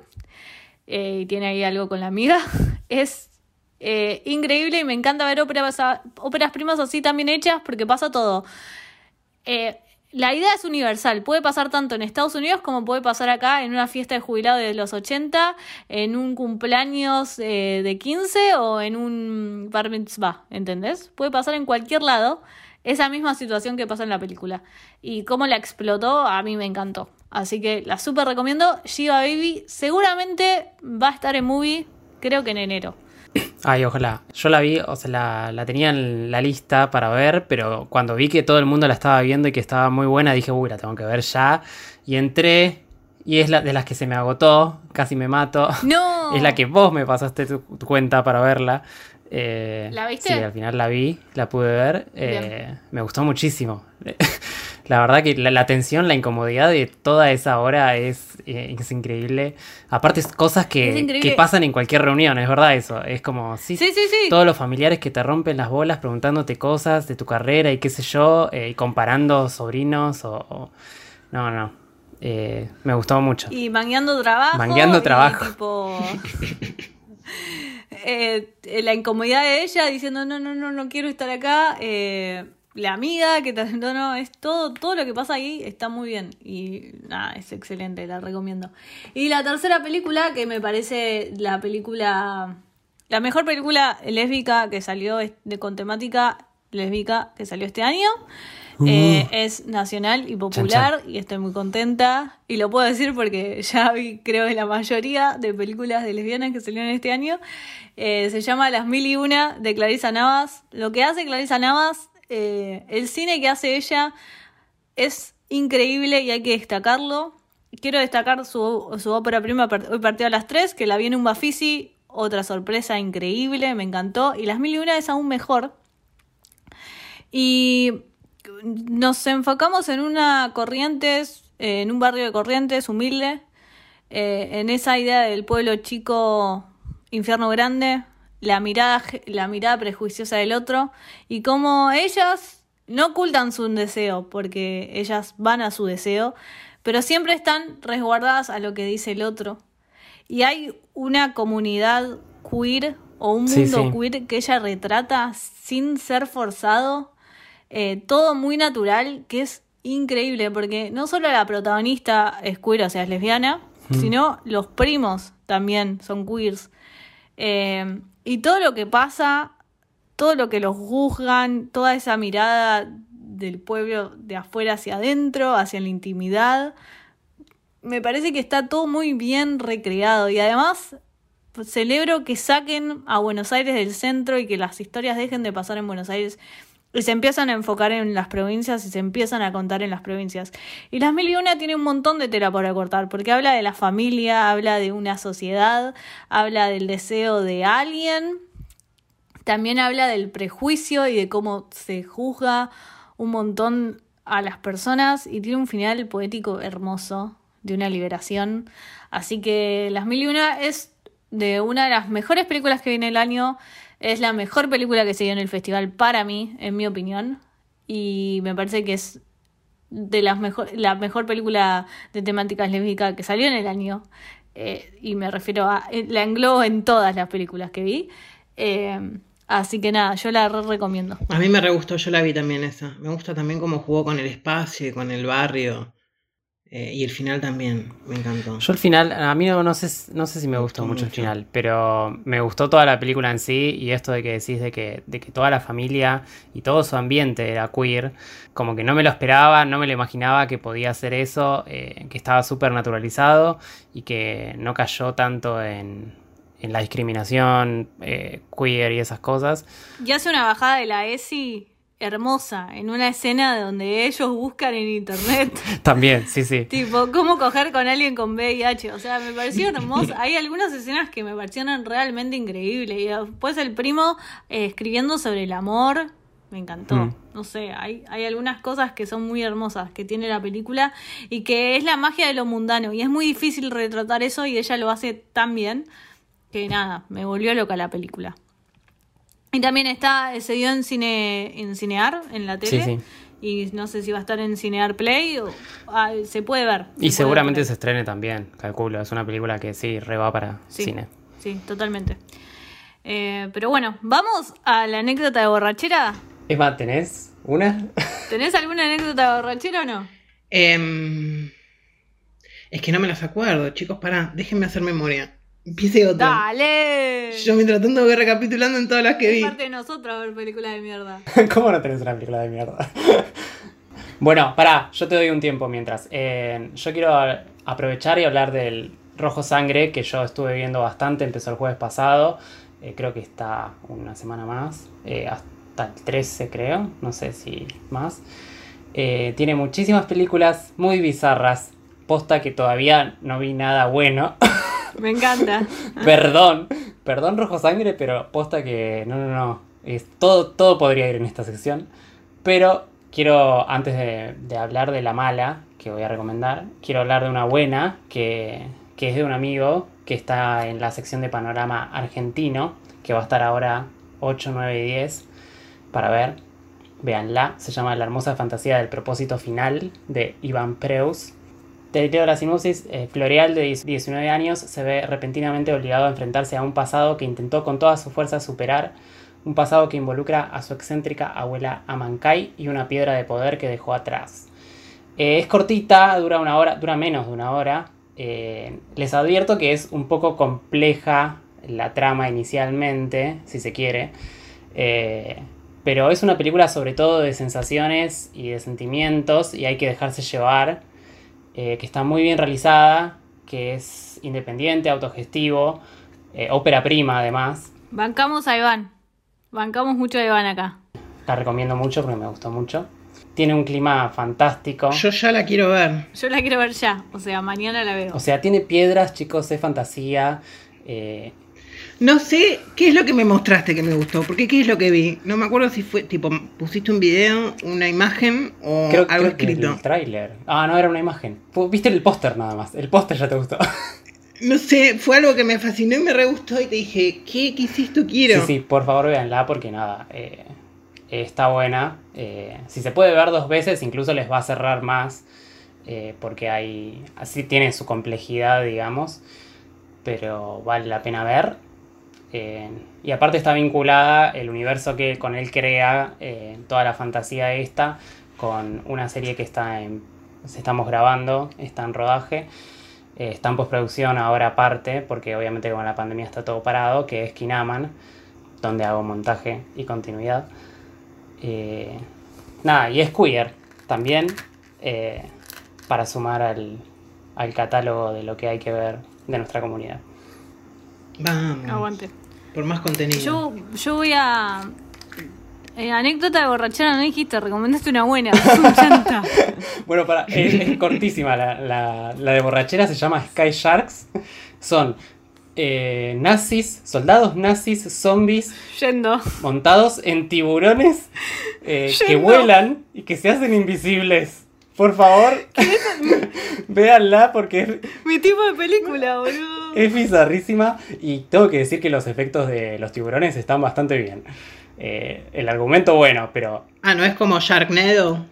eh, y tiene ahí algo con la amiga. Es eh, increíble y me encanta ver óperas, óperas primas así también hechas, porque pasa todo. La idea es universal, puede pasar tanto en Estados Unidos como puede pasar acá en una fiesta de jubilado de los 80, en un cumpleaños eh, de 15 o en un bar mitzvah, ¿entendés? Puede pasar en cualquier lado esa misma situación que pasa en la película. Y cómo la explotó, a mí me encantó. Así que la súper recomiendo. Shiva Baby seguramente va a estar en movie, creo que en enero. Ay, ojalá. Yo la vi, o sea, la, la tenía en la lista para ver, pero cuando vi que todo el mundo la estaba viendo y que estaba muy buena, dije, uy, la tengo que ver ya. Y entré, y es la de las que se me agotó, casi me mato. ¡No! Es la que vos me pasaste tu, tu cuenta para verla. Eh, ¿La viste? Sí, al final la vi, la pude ver. eh, me gustó muchísimo. La verdad que la, la tensión, la incomodidad de toda esa hora es, eh, es increíble. Aparte, es cosas que, que pasan en cualquier reunión, es verdad eso. Es como, sí, Sí, sí, sí. todos los familiares que te rompen las bolas preguntándote cosas de tu carrera y qué sé yo, eh, y comparando sobrinos o... o- No, no. Eh, me gustó mucho. Y mangueando trabajo. Mangueando y trabajo. tipo, eh, la incomodidad de ella diciendo, no, no, no, no quiero estar acá. eh, la amiga que te no, no, es todo, todo lo que pasa ahí está muy bien. Y nada, es excelente, la recomiendo. Y la tercera película, que me parece la película, la mejor película lésbica que salió de, con temática lésbica que salió este año. Eh, es nacional y popular y estoy muy contenta. Y lo puedo decir porque ya vi, creo que la mayoría de películas de lesbianas que salieron este año. Eh, se llama Las Mil y Una de Clarisa Navas. Lo que hace Clarisa Navas, eh, el cine que hace ella es increíble y hay que destacarlo. Quiero destacar su, su ópera prima, Hoy partió a las 3, que la vi en un Bafisi. Otra sorpresa increíble, me encantó. Y Las Mil y Una es aún mejor. Y nos enfocamos en una Corrientes, en un barrio de Corrientes humilde, eh, en esa idea del pueblo chico, infierno grande, la mirada, la mirada prejuiciosa del otro y cómo ellas no ocultan su deseo, porque ellas van a su deseo, pero siempre están resguardadas a lo que dice el otro. Y hay una comunidad queer o un mundo sí. queer que ella retrata sin ser forzado, eh, todo muy natural, que es increíble, porque no solo la protagonista es queer, o sea, es lesbiana, sino los primos también son queers. Eh, y todo lo que pasa, todo lo que los juzgan, toda esa mirada del pueblo de afuera hacia adentro, hacia la intimidad, me parece que está todo muy bien recreado. Y además celebro que saquen a Buenos Aires del centro y que las historias dejen de pasar en Buenos Aires y se empiezan a enfocar en las provincias y se empiezan a contar en las provincias. Y Las Mil y Una tiene un montón de tela para cortar, porque habla de la familia, habla de una sociedad, habla del deseo de alguien, también habla del prejuicio y de cómo se juzga un montón a las personas y tiene un final poético hermoso de una liberación. Así que Las Mil y Una es de una de las mejores películas que viene el año. Es la mejor película que se dio en el festival para mí, en mi opinión. Y me parece que es de las mejor, la mejor película de temáticas lésbicas que salió en el año. Eh, y me refiero a. eh, La englobo en todas las películas que vi. Eh, así que nada, yo la re recomiendo. A mí me re gustó, yo la vi también esa. Me gusta también cómo jugó con el espacio y con el barrio. Eh, y el final también, me encantó. Yo al final, a mí no, no sé, no sé si me Me gustó gustó mucho el final, pero me gustó toda la película en sí y esto de que decís de que, de que toda la familia y todo su ambiente era queer, como que no me lo esperaba, no me lo imaginaba que podía hacer eso, eh, que estaba súper naturalizado y que no cayó tanto en, en la discriminación eh, queer y esas cosas. Y hace una bajada de la ESI hermosa en una escena donde ellos buscan en internet. También, sí, sí. Tipo, cómo coger con alguien con VIH. O sea, me pareció hermoso. Hay algunas escenas que me parecieron realmente increíbles. Y después el primo eh, escribiendo sobre el amor. Me encantó. Mm. No sé, hay, hay algunas cosas que son muy hermosas que tiene la película y que es la magia de lo mundano. Y es muy difícil retratar eso y ella lo hace tan bien que nada, me volvió loca la película. Y también está, se dio en cine, en Cinear, en la tele. Sí, sí. Y no sé si va a estar en Cinear Play o ah, se puede ver. se Y puede seguramente ver. se estrene también, calculo. Es una película que sí, re va para Sí, cine. Sí, totalmente. Eh, pero bueno, vamos a la anécdota de borrachera. Eva, ¿tenés una? ¿Tenés alguna anécdota de borrachera o no? Em, es que no me las acuerdo, chicos, pará, déjenme hacer memoria. Empiece otra. ¡Dale! Yo mientras tanto voy recapitulando en todas las que Es vi. parte de nosotros ver películas de mierda. ¿Cómo no tenés una película de mierda? bueno, pará, yo te doy un tiempo mientras. Eh, yo quiero aprovechar y hablar del Rojo Sangre, que yo estuve viendo bastante, empezó el jueves pasado. Eh, creo que está una semana más, eh, hasta el 13 creo, no sé si más. Eh, tiene muchísimas películas muy bizarras. Posta que todavía no vi nada bueno. Me encanta. Perdón, perdón Rojo Sangre, pero posta que no, no, no. Todo, todo podría ir en esta sección. Pero quiero, antes de, de hablar de la mala que voy a recomendar, quiero hablar de una buena que, que es de un amigo que está en la sección de panorama argentino, que va a estar ahora 8, 9 y 10 para ver. Véanla, se llama La hermosa fantasía del propósito final de Iván Preus. Te leo la eh, Floreal, de 19 años, se ve repentinamente obligado a enfrentarse a un pasado que intentó con toda su fuerza superar. Un pasado que involucra a su excéntrica abuela Amancay y una piedra de poder que dejó atrás. Eh, es cortita, dura una hora, dura menos de una hora. Eh, les advierto que es un poco compleja la trama inicialmente, si se quiere. Eh, pero es una película sobre todo de sensaciones y de sentimientos y hay que dejarse llevar eh, que está muy bien realizada, que es independiente, autogestivo, eh, ópera prima además. Bancamos a Iván. Bancamos mucho a Iván acá. La recomiendo mucho porque me gustó mucho. Tiene un clima fantástico. Yo ya la quiero ver. Yo la quiero ver ya. O sea, mañana la veo. O sea, tiene piedras, chicos, es fantasía. eh, No sé qué es lo que me mostraste que me gustó, porque qué es lo que vi. No me acuerdo si fue, tipo, pusiste un video, una imagen o creo, algo creo que escrito. el tráiler. Ah, no, era una imagen. Viste el póster nada más. El póster ya te gustó. No sé, fue algo que me fascinó y me re gustó y te dije, ¿qué, qué hiciste? Quiero. Sí, sí, por favor véanla porque nada, eh, está buena. Eh, si se puede ver dos veces, incluso les va a cerrar más. eh, porque hay. Así tiene su complejidad, digamos. Pero vale la pena ver. Eh, y aparte está vinculada el universo que con él crea, eh, toda la fantasía esta, con una serie que está en. Estamos grabando, está en rodaje. Eh, está en postproducción ahora aparte, porque obviamente con la pandemia está todo parado, que es Kinaman, donde hago montaje y continuidad. Nada, y es queer también, para sumar al, al catálogo de lo que hay que ver de nuestra comunidad. Vamos. Aguante. Por más contenido. Yo, yo voy a. eh, anécdota de borrachera, no dijiste, recomendaste una buena. chanta. Bueno, para, es, es cortísima la, la- la de borrachera, se llama Sky Sharks. Son eh, nazis, soldados nazis, zombies, Yendo. montados en tiburones eh, que vuelan y que se hacen invisibles. Por favor, véanla porque es, Mi tipo de película, boludo. es bizarrísima y tengo que decir que los efectos de los tiburones están bastante bien. Eh, el argumento bueno, pero Ah, no es como Sharknado.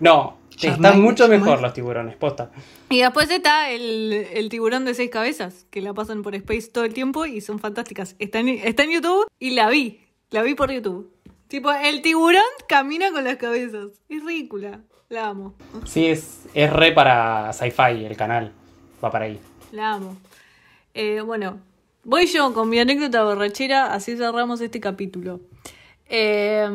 no, Sharknado, están mucho ¿cómo mejor es? los tiburones, posta. Y después está el, el tiburón de seis cabezas, que la pasan por Space todo el tiempo y son fantásticas. Está en, está en YouTube y la vi. La vi por YouTube. Tipo, el tiburón camina con las cabezas. Es ridícula. La amo. Sí, es, es re para sci-fi el canal, va para ahí. La amo. Eh, bueno, voy yo con mi anécdota borrachera, así cerramos este capítulo. Eh,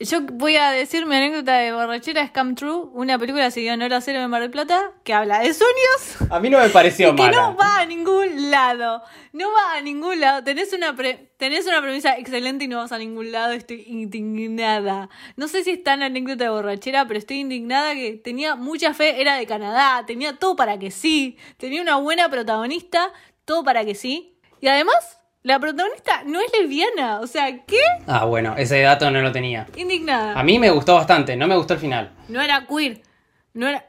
yo voy a decir mi anécdota de borrachera es Come True, una película se dio en hora cero de Mar del Plata, que habla de sueños A mí no me pareció y que mala. no va a ningún lado. No va a ningún lado. Tenés una, pre- tenés una premisa excelente y no vas a ningún lado. Estoy indignada. No sé si está en la anécdota de borrachera, pero estoy indignada que tenía mucha fe. Era de Canadá. Tenía todo para que sí. Tenía una buena protagonista. Todo para que sí. Y además, la protagonista no es lesbiana. O sea, ¿qué? Ah, bueno, ese dato no lo tenía. Indignada. A mí me gustó bastante, no me gustó el final. No era queer. No era.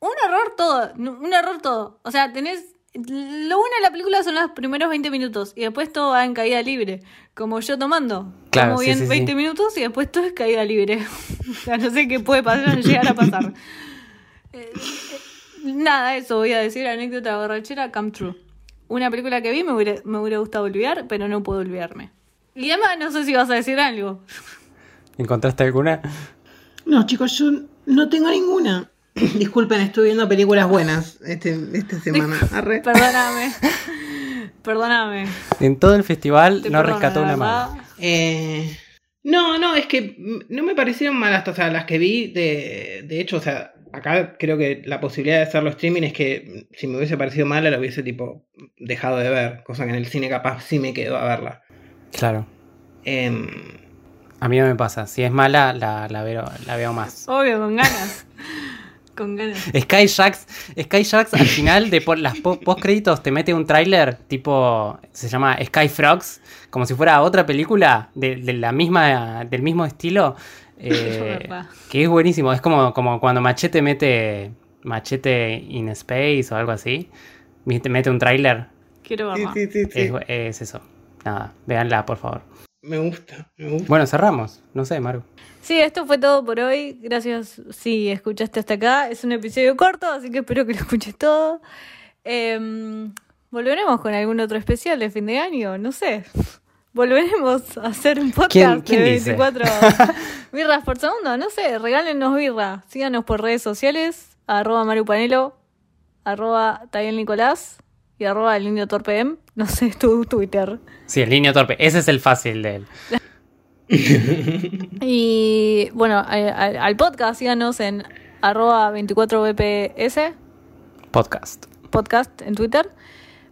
Un error todo. no- Un error todo. O sea, tenés. Lo bueno de la película son los primeros 20 minutos. Y después todo va en caída libre. Como yo tomando. Claro, Como sí, bien sí, sí. 20 minutos y después todo es caída libre. o sea, no sé qué puede pasar, llegar a pasar. Eh, eh, nada, eso voy a decir. Anécdota borrachera, come true. Una película que vi me hubiera, me hubiera gustado olvidar, pero no puedo olvidarme. Y además, no sé si vas a decir algo. ¿Encontraste alguna? No, chicos, yo no tengo ninguna. Disculpen, estuve viendo películas buenas este, esta semana. Arre. Perdóname. Perdóname. En todo el festival Te no rescató una mala. Eh, no, no, es que no me parecieron malas, o sea, las que vi, de, de hecho, o sea, acá creo que la posibilidad de hacerlo streaming es que si me hubiese parecido mala, la hubiese tipo dejado de ver, cosa que en el cine capaz sí me quedo a verla. Claro. Em, A mí no me pasa. Si es mala, la, la, veo, la veo más. Obvio, con ganas. con ganas. Sky Jacks, Sky Jacks al final de por las po- post créditos te mete un tráiler tipo se llama Sky Frogs, como si fuera otra película de, de la misma del mismo estilo, eh, que es buenísimo. Es como, como cuando Machete mete Machete in Space o algo así, te mete un tráiler, Quiero sí, verla. sí, sí, sí. es, es eso. Nada, véanla por favor. Me gusta, me gusta. Bueno, cerramos. No sé, Maru. Sí, esto fue todo por hoy. Gracias si escuchaste hasta acá. Es un episodio corto, así que espero que lo escuches todo. Em, Volveremos con algún otro especial de fin de año, no sé. Volveremos a hacer un podcast ¿Quién- quién de dice? 24 birras por segundo, no sé, regálenos birra. Síganos por redes sociales, arroba Maru Panelo, arroba Tayel Nicolás y arroba el niño torpe M. No sé, tu Twitter. Sí, el niño torpe. Ese es el fácil de él. Y bueno, al, al- podcast síganos en arroba 24bps Podcast. podcast en Twitter,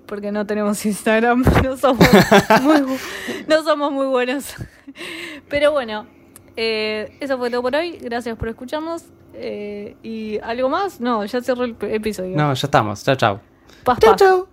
porque no tenemos Instagram, no somos muy, no somos muy buenos. Pero bueno, eh, eso fue todo por hoy, gracias por escucharnos. eh, ¿Y algo más? No, ya cerró el episodio. No, ya estamos. Chao, chao. Paz, paz. chau.